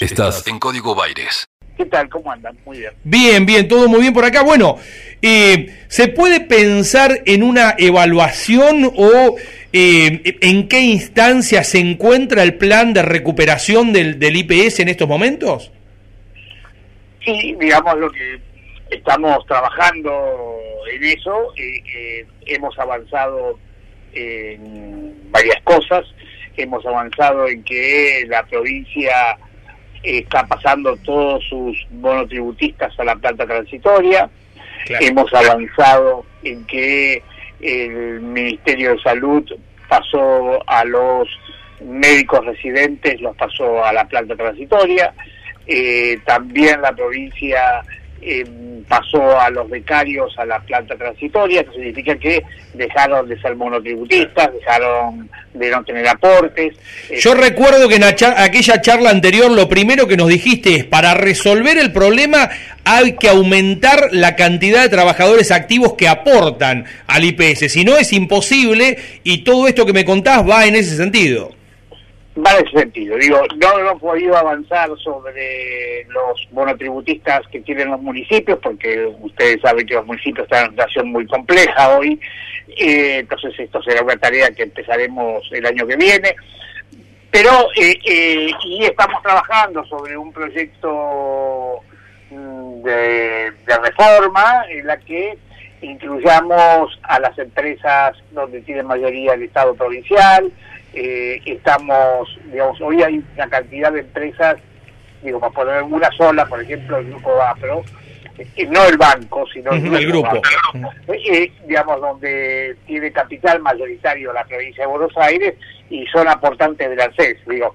Estás en Código Baires. ¿Qué tal? ¿Cómo andan? Muy bien. Bien, bien, todo muy bien por acá. Bueno, eh, ¿se puede pensar en una evaluación o eh, en qué instancia se encuentra el plan de recuperación del, del IPS en estos momentos? Sí, digamos lo que estamos trabajando en eso, eh, hemos avanzado en varias cosas, hemos avanzado en que la provincia está pasando todos sus monotributistas a la planta transitoria. Hemos avanzado en que el Ministerio de Salud pasó a los médicos residentes, los pasó a la planta transitoria. Eh, también la provincia eh, pasó a los becarios a la planta transitoria, eso significa que dejaron de ser monotributistas, dejaron de no tener aportes. Yo recuerdo que en aquella charla anterior lo primero que nos dijiste es, para resolver el problema hay que aumentar la cantidad de trabajadores activos que aportan al IPS, si no es imposible y todo esto que me contás va en ese sentido va en ese sentido. Digo, no hemos podido avanzar sobre los monotributistas que tienen los municipios, porque ustedes saben que los municipios están en una situación muy compleja hoy, eh, entonces esto será una tarea que empezaremos el año que viene. Pero, eh, eh, y estamos trabajando sobre un proyecto mm, de, de reforma en la que incluyamos a las empresas donde tiene mayoría el Estado provincial, eh, estamos, digamos, hoy hay una cantidad de empresas, digo, para poner una sola, por ejemplo, el Grupo Vapro, eh, no el banco, sino el, grupo, eh, digamos, donde tiene capital mayoritario la provincia de Buenos Aires y son aportantes del ANSES. Digo,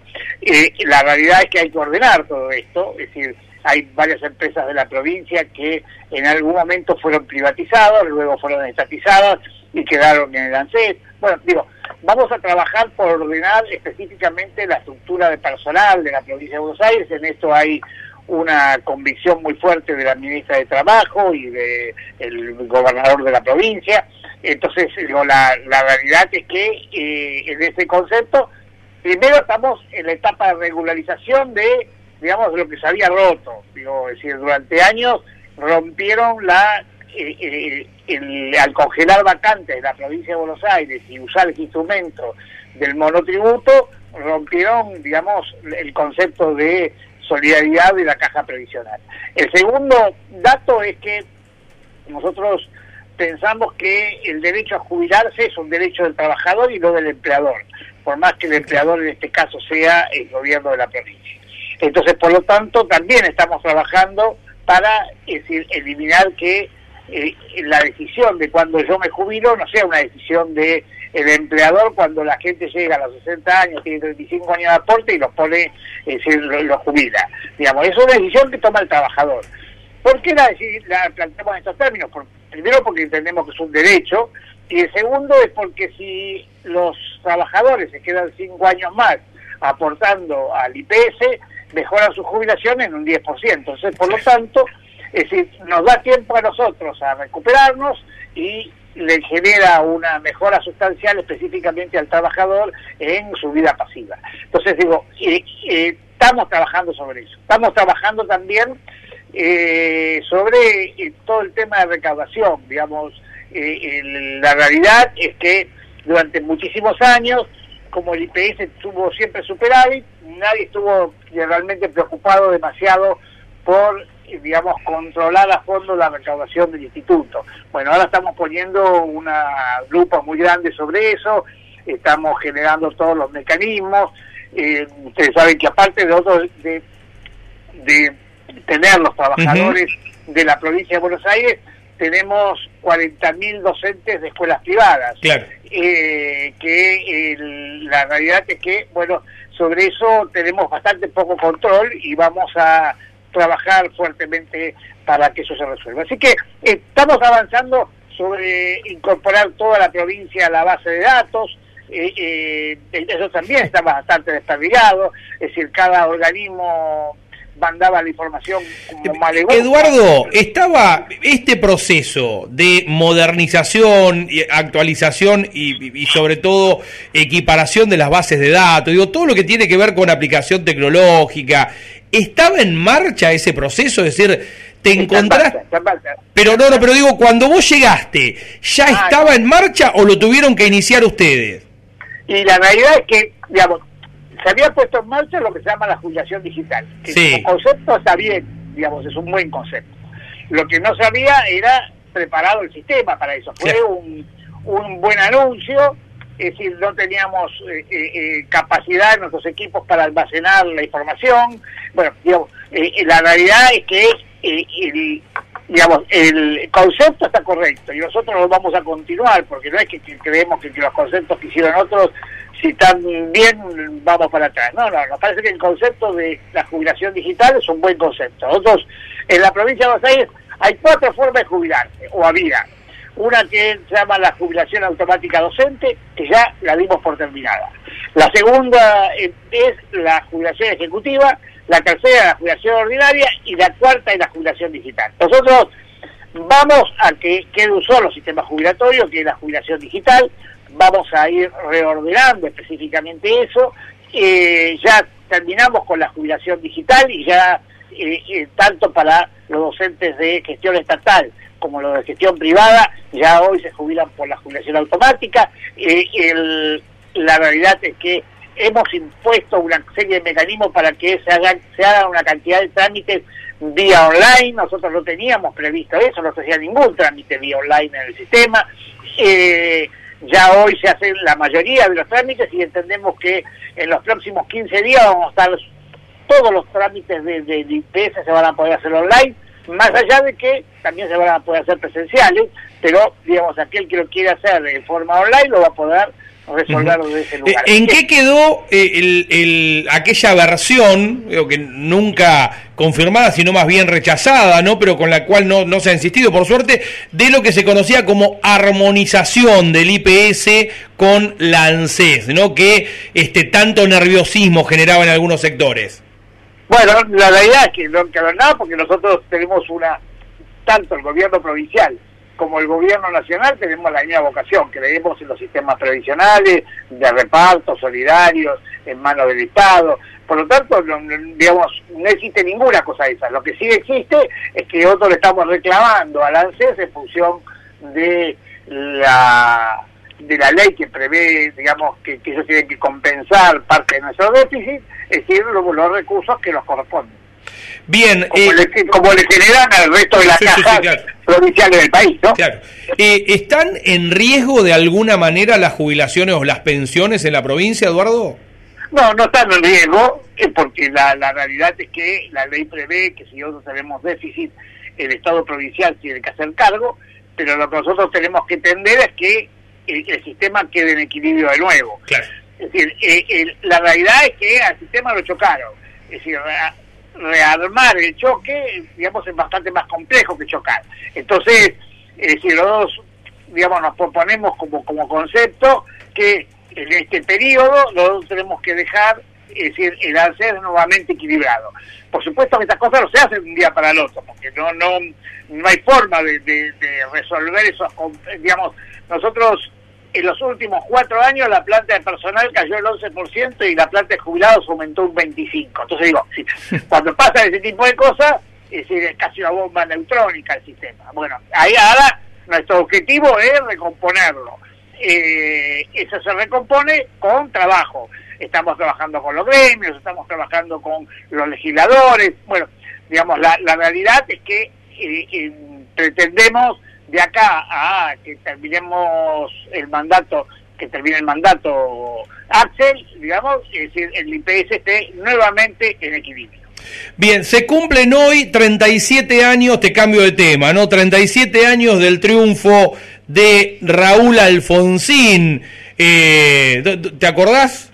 la realidad es que hay que ordenar todo esto, es decir, hay varias empresas de la provincia que en algún momento fueron privatizadas, luego fueron estatizadas y quedaron en el ANSES. Bueno, digo, vamos a trabajar por ordenar específicamente la estructura de personal de la provincia de Buenos Aires. En esto hay una convicción muy fuerte de la ministra de Trabajo y del gobernador de la provincia. Entonces, digo, la, la realidad es que eh, en ese concepto, primero estamos en la etapa de regularización de, digamos, lo que se había roto. Digo, es decir, durante años rompieron la el, al congelar vacantes en la provincia de Buenos Aires y usar el instrumento del monotributo, rompieron, digamos, el concepto de solidaridad de la caja previsional. El segundo dato es que nosotros pensamos que el derecho a jubilarse es un derecho del trabajador y no del empleador, por más que el empleador en este caso sea el gobierno de la provincia. Entonces, por lo tanto, también estamos trabajando para decir, eliminar que eh, la decisión de cuando yo me jubilo no sea una decisión de el empleador cuando la gente llega a los 60 años, tiene 35 años de aporte y los pone, es decir, lo, jubila. Digamos, es una decisión que toma el trabajador. ¿Por qué la, la planteamos en estos términos? primero porque entendemos que es un derecho y el segundo es porque si los trabajadores se quedan 5 años más aportando al IPS, mejoran su jubilación en un 10%. Entonces, por lo tanto, es decir, nos da tiempo a nosotros a recuperarnos y le genera una mejora sustancial específicamente al trabajador en su vida pasiva. Entonces digo, eh, eh, estamos trabajando sobre eso. Estamos trabajando también eh, sobre todo el tema de recaudación. Digamos, la realidad es que durante muchísimos años, como el IPS tuvo siempre superávit, nadie estuvo realmente preocupado demasiado por digamos, controlar a fondo la recaudación del instituto. Bueno, ahora estamos poniendo una lupa muy grande sobre eso, estamos generando todos los mecanismos. Eh, ustedes saben que aparte de otros de, de tener los trabajadores de la provincia de Buenos Aires, tenemos 40.000 docentes de escuelas privadas. Claro. Eh, que la realidad es que, bueno, sobre eso tenemos bastante poco control y vamos a trabajar fuertemente para que eso se resuelva. Así que estamos avanzando sobre incorporar toda la provincia a la base de datos, eh, eh, eso también está bastante desperdigado, es decir, cada organismo mandaba la información como Eh, malegón. Eduardo, estaba este proceso de modernización, y actualización y, y sobre todo equiparación de las bases de datos, digo, todo lo que tiene que ver con aplicación tecnológica, ¿estaba en marcha ese proceso? Es decir, te en encontraste... marcha, está en marcha. Pero no, no, pero digo, cuando vos llegaste, ¿ya Ah, estaba en marcha o lo tuvieron que iniciar ustedes? Y la realidad es que, digamos, se había puesto en marcha lo que se llama la jubilación digital. Que Sí. como concepto está bien, digamos, es un buen concepto. Lo que no se había era preparado el sistema para eso. Fue un, un buen anuncio, es decir, no teníamos eh, eh, eh, capacidad en nuestros equipos para almacenar la información. Bueno, digamos, eh, eh, la realidad es que eh, el, digamos, el concepto está correcto y nosotros lo vamos a continuar porque no es que, creemos que los conceptos que hicieron otros, si bien, vamos para atrás. No, no, nos parece que el concepto de la jubilación digital es un buen concepto. Nosotros, en la provincia de Buenos Aires, hay cuatro formas de jubilarse, o había. Una que se llama la jubilación automática docente, que ya la dimos por terminada. La segunda eh, es la jubilación ejecutiva, la tercera la jubilación ordinaria y la cuarta es la jubilación digital. Nosotros vamos a que quede un solo sistema jubilatorio, que es la jubilación digital, vamos a ir reordenando específicamente eso, Eh, ya terminamos con la jubilación digital y ya eh, eh, tanto para los docentes de gestión estatal como los de gestión privada, ya hoy se jubilan por la jubilación automática. Eh, el- la realidad es que hemos impuesto una serie de mecanismos para que se hagan, se hagan una cantidad de trámites vía online. Nosotros no teníamos previsto eso, no se hacía ningún trámite vía online en el sistema. Eh, ya hoy se hacen la mayoría de los trámites y entendemos que en los próximos 15 días vamos a estar todos los trámites de, de, IPS se van a poder hacer online, más allá de que también se van a poder hacer presenciales, pero digamos aquel que lo quiere hacer de forma online lo va a poder resolver desde ese Eh, lugar. ¿En qué quedó eh, el, el- aquella versión, que nunca confirmada, sino más bien rechazada, ¿no? pero con la cual no, no se ha insistido, por suerte, de lo que se conocía como armonización del IPS con la ANSES, ¿no? que este, tanto nerviosismo generaba en algunos sectores? Bueno, la realidad es que no ver nada porque nosotros tenemos una, tanto el gobierno provincial como el gobierno nacional tenemos la misma vocación, creemos en los sistemas previsionales, de reparto, solidarios, en manos del Estado. Por lo tanto, no, digamos, no existe ninguna cosa de esa. Lo que sí existe es que nosotros le estamos reclamando al ANSES en función de la de la ley que prevé, digamos, que, que ellos tienen que compensar parte de nuestro déficit, es decir, los, los recursos que nos corresponden. Bien, Como, eh, le, como le generan al resto de las Sí, cajas claro. provinciales del país, ¿no? claro. Eh, ¿están en riesgo de alguna manera las jubilaciones o las pensiones en la provincia, Eduardo? No, no están en riesgo, eh, porque la, la realidad es que la ley prevé que si nosotros tenemos déficit, el Estado provincial tiene que hacer cargo, pero lo que nosotros tenemos que entender es que el, el sistema quede en equilibrio de nuevo. Claro. Es decir, eh, el- la realidad es que al sistema lo chocaron. Es decir, rearmar el choque, digamos, es bastante más complejo que chocar. Entonces, es decir, los dos, digamos, nos proponemos como, como concepto que en este periodo los dos tenemos que dejar, es decir, el hacer nuevamente equilibrado. Por supuesto que estas cosas no se hacen de un día para el otro, porque no no no hay forma de, de- resolver esos, digamos, nosotros en los últimos cuatro años la planta de personal cayó el 11% y la planta de jubilados aumentó un 25%. Entonces digo, sí, cuando pasa ese tipo de cosas, es casi una bomba neutrónica el sistema. Bueno, ahí ahora nuestro objetivo es recomponerlo. Eh, eso se recompone con trabajo. Estamos trabajando con los gremios, estamos trabajando con los legisladores. Bueno, digamos, la, la realidad es que eh, eh, pretendemos de acá a que terminemos el mandato, que termine el mandato Axel, digamos, es decir, el IPS esté nuevamente en equilibrio. Bien, se cumplen hoy 37 años, te cambio de tema, ¿no? 37 años del triunfo de Raúl Alfonsín. Eh, ¿Te acordás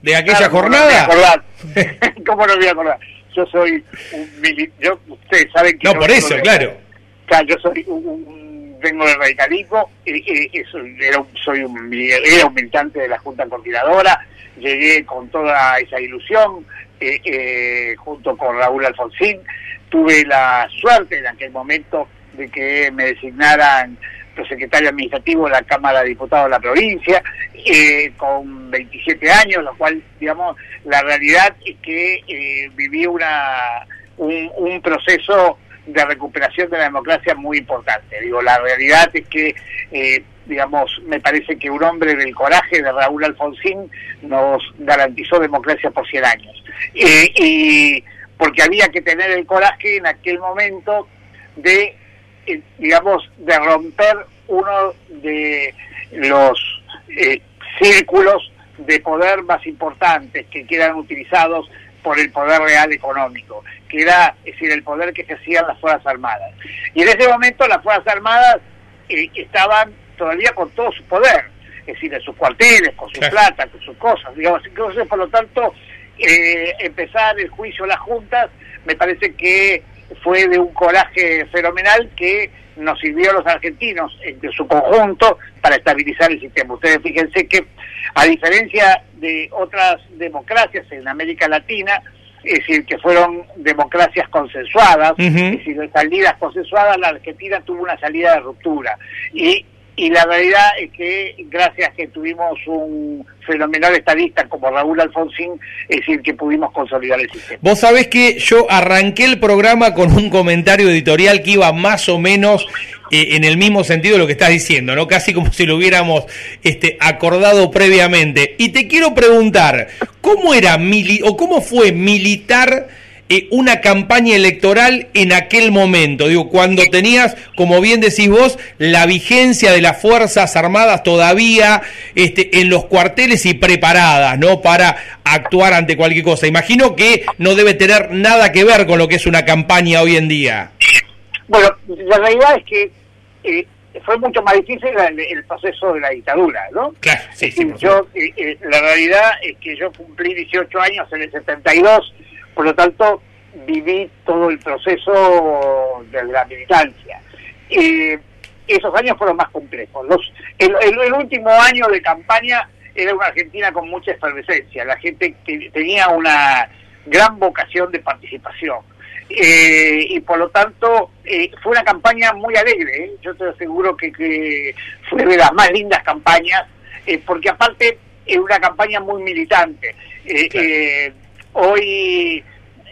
de aquella Claro, ¿cómo jornada? No me voy a acordar? ¿Cómo no me voy a acordar? Yo soy un mili- yo Ustedes saben que. No, por eso, soy- claro. Claro, yo soy un, vengo del radicalismo, eh, eh, eso, era soy un, era un militante de la Junta Coordinadora, llegué con toda esa ilusión, eh, eh, junto con Raúl Alfonsín. Tuve la suerte en aquel momento de que me designaran secretario administrativo de la Cámara de Diputados de la provincia, eh, con 27 años, lo cual, digamos, la realidad es que eh, viví una, un, proceso de recuperación de la democracia muy importante. Digo, la realidad es que, eh, digamos, me parece que un hombre del coraje de Raúl Alfonsín nos garantizó democracia por 100 años. y porque había que tener el coraje en aquel momento de eh, digamos, de romper uno de los eh, círculos de poder más importantes que quedan utilizados por el poder real económico, que era, es decir, el poder que ejercían las Fuerzas Armadas. Y en ese momento las Fuerzas Armadas eh, estaban todavía con todo su poder, es decir, en sus cuarteles, con su plata, con sus cosas, digamos. Entonces, por lo tanto, empezar el juicio a las juntas me parece que fue de un coraje fenomenal que nos sirvió a los argentinos en su conjunto para estabilizar el sistema. Ustedes fíjense que, a diferencia de otras democracias en América Latina, es decir, que fueron democracias consensuadas, es decir, salidas consensuadas, la Argentina tuvo una salida de ruptura. Y y la realidad es que gracias que tuvimos un fenomenal estadista como Raúl Alfonsín, es decir, que pudimos consolidar el sistema. Vos sabés que yo arranqué el programa con un comentario editorial que iba más o menos eh, en el mismo sentido de lo que estás diciendo, ¿no? Casi como si lo hubiéramos este, acordado previamente. Y te quiero preguntar, ¿cómo era mili o cómo fue militar eh, una campaña electoral en aquel momento, digo, cuando tenías, como bien decís vos, la vigencia de las Fuerzas Armadas todavía este, en los cuarteles y preparadas, ¿no? Para actuar ante cualquier cosa. Imagino que no debe tener nada que ver con lo que es una campaña hoy en día. Bueno, la realidad es que eh, fue mucho más difícil el, proceso de la dictadura, ¿no? Claro, sí, sí. Yo, eh, la realidad es que yo cumplí 18 años en el 72 por lo tanto, viví todo el proceso de la militancia. Eh, esos años fueron más complejos. Los, el, último año de campaña era una Argentina con mucha efervescencia. La gente tenía una gran vocación de participación. Eh, y por lo tanto eh, fue una campaña muy alegre. Yo te aseguro que, que, fue de las más lindas campañas, porque aparte es una campaña muy militante. Hoy,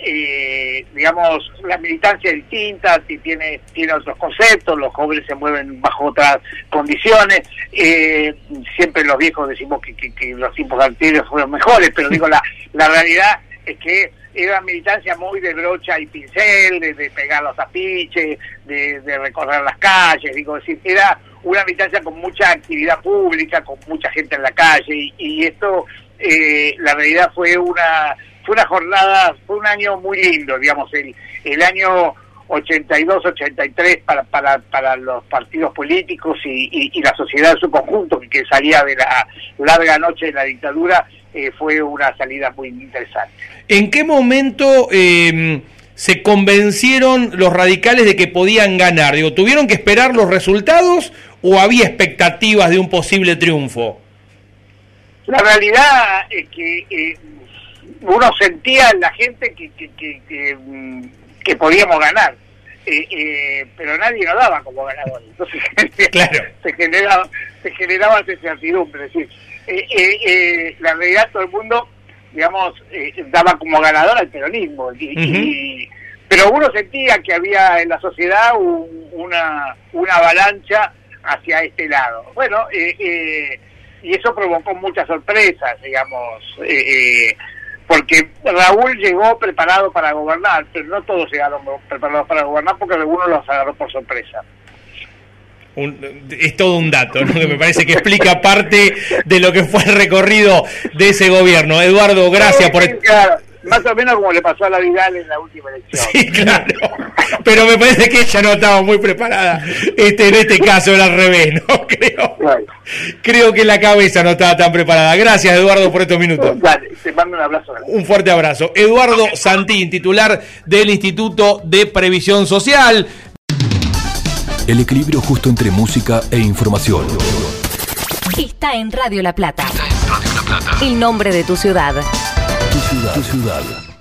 eh, digamos, la militancia es distinta, tiene, tiene otros conceptos, los jóvenes se mueven bajo otras condiciones. Eh, siempre los viejos decimos que, los tiempos anteriores fueron mejores, pero digo, la, la realidad es que era militancia muy de brocha y pincel, de, pegar los apiches, de, recorrer las calles, digo, decir, era una militancia con mucha actividad pública, con mucha gente en la calle, y, esto, eh, la realidad fue una fue una jornada, fue un año muy lindo, digamos, el, el año 82-83 para, para, para los partidos políticos y, y, la sociedad en su conjunto, que salía de la larga noche de la dictadura, eh, fue una salida muy interesante. ¿En qué momento em, se convencieron los radicales de que podían ganar? Digo, ¿Tuvieron que esperar los resultados o había expectativas de un posible triunfo? La realidad es que eh, uno sentía en la gente que, que, que, mm, podíamos ganar. Eh, eh, pero nadie nos daba como ganador. Entonces se generaba se generaba esa incertidumbre. Es decir, eh, la realidad todo el mundo, digamos, daba como ganador al peronismo. pero uno sentía que había en la sociedad una, una avalancha hacia este lado. Bueno, y eso provocó muchas sorpresas, digamos. Eh, porque Raúl llegó preparado para gobernar, pero no todos llegaron preparados para gobernar porque algunos los agarró por sorpresa. es todo un dato, ¿no? que me parece que explica parte de lo que fue el recorrido de ese gobierno. Eduardo, gracias por... Más o menos como le pasó a la Vidal en la última elección. Sí, claro. Pero me parece que ella no estaba muy preparada. Este, en este caso era al revés, ¿no? Creo. Creo que la cabeza no estaba tan preparada. Gracias, Eduardo, por estos minutos. Dale, te mando un abrazo. Un fuerte abrazo. Eduardo Santín, titular del Instituto de Previsión Social. El equilibrio justo entre música e información. Está en Radio La Plata. Está en Radio La Plata. El nombre de tu ciudad. Tu ciudad. Tu ciudad.